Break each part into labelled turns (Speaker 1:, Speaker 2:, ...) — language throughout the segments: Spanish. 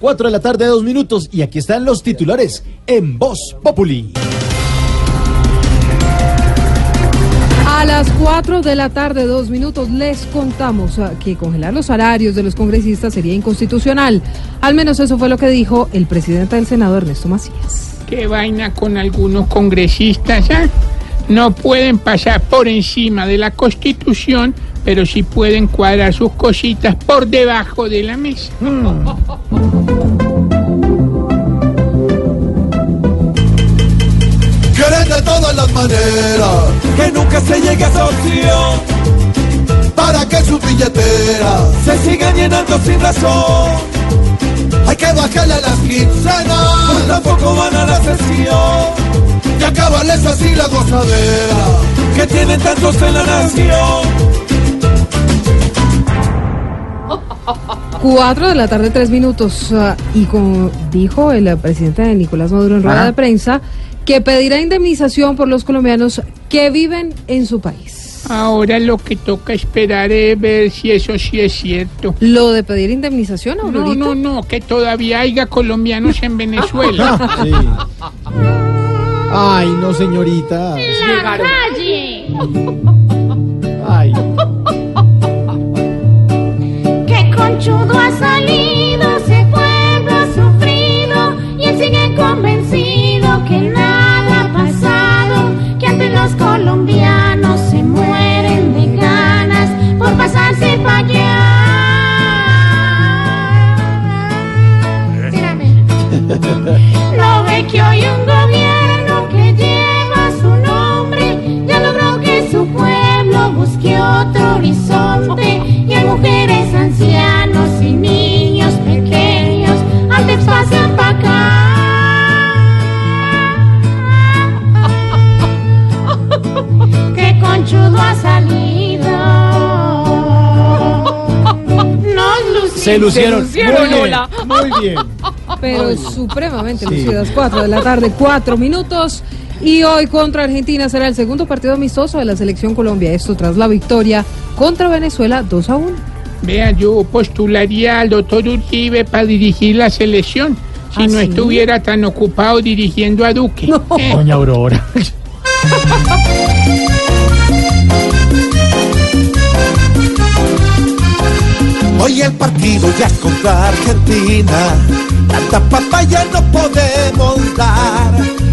Speaker 1: 4 de la tarde, dos minutos. Y aquí están los titulares en Voz Populi.
Speaker 2: A las 4 de la tarde, dos minutos, les contamos que congelar los salarios de los congresistas sería inconstitucional. Al menos eso fue lo que dijo el presidente del Senado, Ernesto Macías.
Speaker 3: Qué vaina con algunos congresistas, ¿ah? No pueden pasar por encima de la Constitución, pero sí pueden cuadrar sus cositas por debajo de la mesa.
Speaker 4: Quieren de todas las maneras
Speaker 5: que nunca se llegue a esa
Speaker 4: para que su billetera
Speaker 5: se sigan llenando sin razón,
Speaker 4: hay que bajarle a las quincenas
Speaker 5: tampoco van a la sesión,
Speaker 4: acabarles así la gozadera.
Speaker 5: que tienen tantos en la nación.
Speaker 2: 4 de la tarde, tres minutos. ah, y como dijo el presidente de Nicolás Maduro en rueda de prensa, que pedirá indemnización por los colombianos que viven en su país.
Speaker 3: Ahora lo que toca esperar es ver si eso sí es cierto.
Speaker 2: Lo de pedir indemnización,
Speaker 3: No,
Speaker 2: Aurorita.
Speaker 3: no, no, que todavía haya colombianos en Venezuela.
Speaker 1: Sí. Ay, no, señorita. Ay.
Speaker 6: Se
Speaker 1: lucieron. Muy bien, muy bien.
Speaker 2: pero supremamente
Speaker 1: Sí.
Speaker 2: lucidas. 4 de la tarde, 4 minutos. Y hoy contra Argentina será el segundo partido amistoso de la selección Colombia. Esto tras la victoria contra Venezuela 2 a 1.
Speaker 3: Vea, yo postularía al doctor Uribe para dirigir la selección. Si
Speaker 2: ¿Ah,
Speaker 3: no
Speaker 2: sí?
Speaker 3: estuviera tan ocupado dirigiendo a Duque. Eh,
Speaker 1: Doña Aurora.
Speaker 4: Partido ya es contra Argentina. Tanta papaya no podemos dar.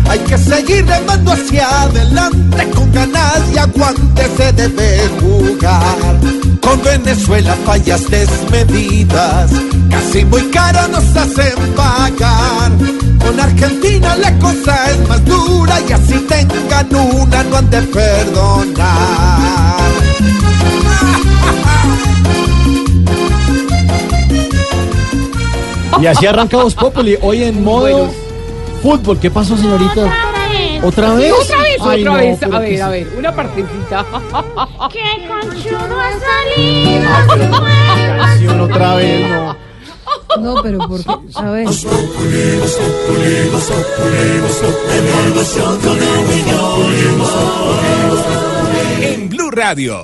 Speaker 4: Hay que seguir remando hacia adelante con ganas y aguante se debe jugar. Con Venezuela fallas desmedidas, casi muy caro nos hacen pagar. Con Argentina la cosa es más dura y así tengan una no han de perdonar.
Speaker 1: Y así arranca Voz Populi. Hoy en modo fútbol. ¿Qué pasó, señorita? ¿Otra vez?
Speaker 7: Otra vez,
Speaker 1: Ay,
Speaker 7: otra
Speaker 1: no,
Speaker 7: vez. A ver, a ver, una partecita.
Speaker 6: Que conchudo ha salido,
Speaker 1: Canción otra vez, no.
Speaker 2: No, pero porque, a ver.
Speaker 8: En Blue Radio.